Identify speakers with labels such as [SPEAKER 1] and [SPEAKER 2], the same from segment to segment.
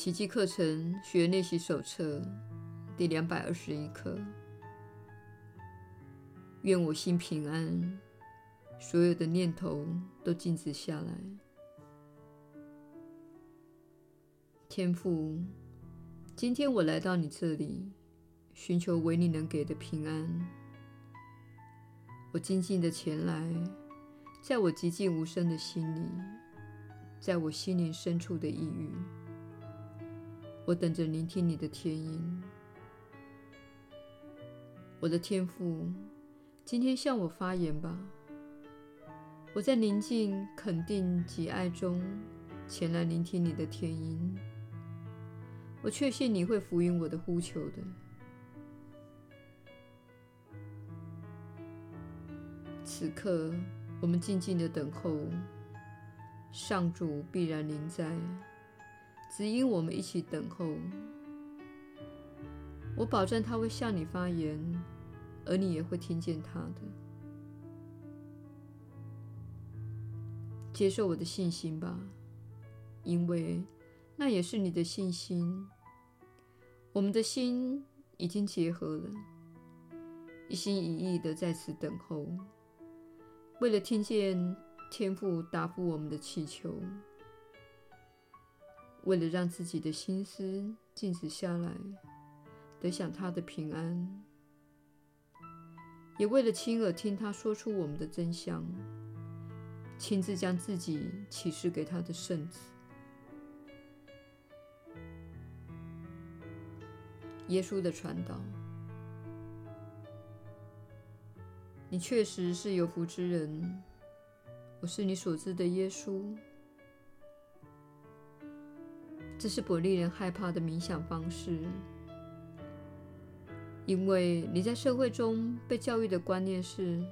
[SPEAKER 1] 奇迹课程学练习手册第两百二十一课。愿我心平安，所有的念头都静止下来。天父，今天我来到你这里，寻求唯你能给的平安。我静静地前来，在我寂静无声的心里，在我心灵深处的抑郁，我等着聆听你的天音。我的天父。今天向我发言吧。我在宁静、肯定及爱中前来聆听你的天音。我确信你会回应我的呼求的。此刻，我们静静的等候，上主必然临在，指引我们一起等候。我保证他会向你发言。而你也会听见他的。接受我的信心吧，因为那也是你的信心。我们的心已经结合了，一心一意的在此等候，为了听见天父答复我们的祈求，为了让自己的心思静止下来，得享他的平安。也为了亲耳听他说出我们的真相，亲自将自己启示给他的圣子。耶稣的传道，你确实是有福之人。我是你所知的耶稣。这是不令人害怕的冥想方式。因为你在社会中被教育的观念是，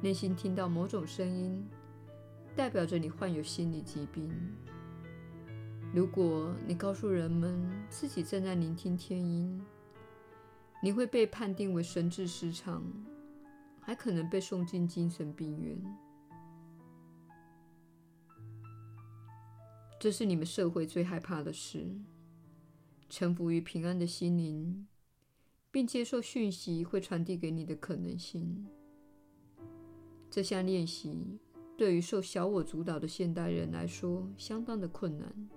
[SPEAKER 1] 内心听到某种声音，代表着你患有心理疾病。如果你告诉人们自己正在聆听天音，你会被判定为神智失常，还可能被送进精神病院。这是你们社会最害怕的事，臣服于平安的心灵。并接受讯息会传递给你的可能性。这项练习对于受小我主导的现代人来说相当的困难。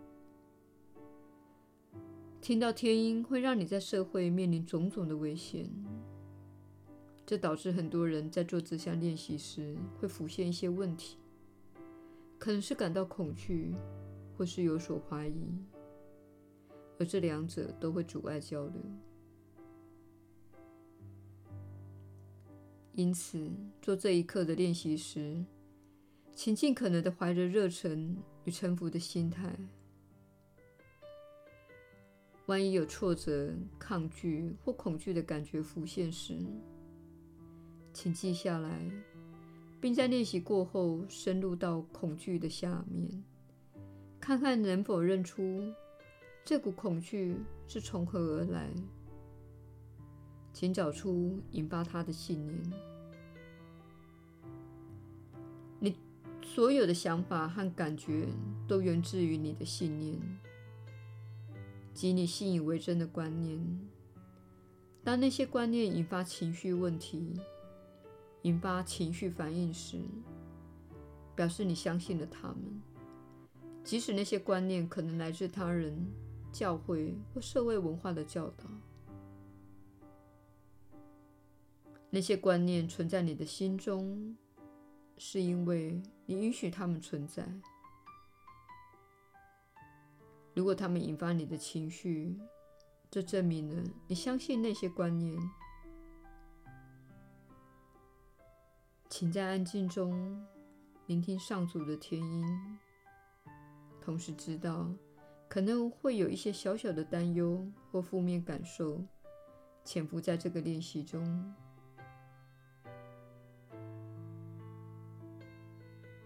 [SPEAKER 1] 听到天音会让你在社会面临种种的危险，这导致很多人在做这项练习时会浮现一些问题，可能是感到恐惧，或是有所怀疑，而这两者都会阻碍交流。因此，做这一刻的练习时，请尽可能的怀着热忱与臣服的心态。万一有挫折、抗拒或恐惧的感觉浮现时，请记下来，并在练习过后深入到恐惧的下面，看看能否认出这股恐惧是从何而来。请找出引发它的信念。你所有的想法和感觉都源自于你的信念，及你信以为真的观念。当那些观念引发情绪问题、引发情绪反应时，表示你相信了他们，即使那些观念可能来自他人、教会或社会文化的教导。那些观念存在你的心中，是因为你允许它们存在。如果它们引发你的情绪，这证明了你相信那些观念。请在安静中聆听上主的天音，同时知道可能会有一些小小的担忧或负面感受潜伏在这个练习中。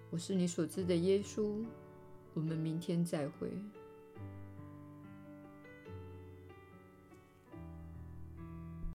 [SPEAKER 1] 我是你所知的耶稣，我们明天再会。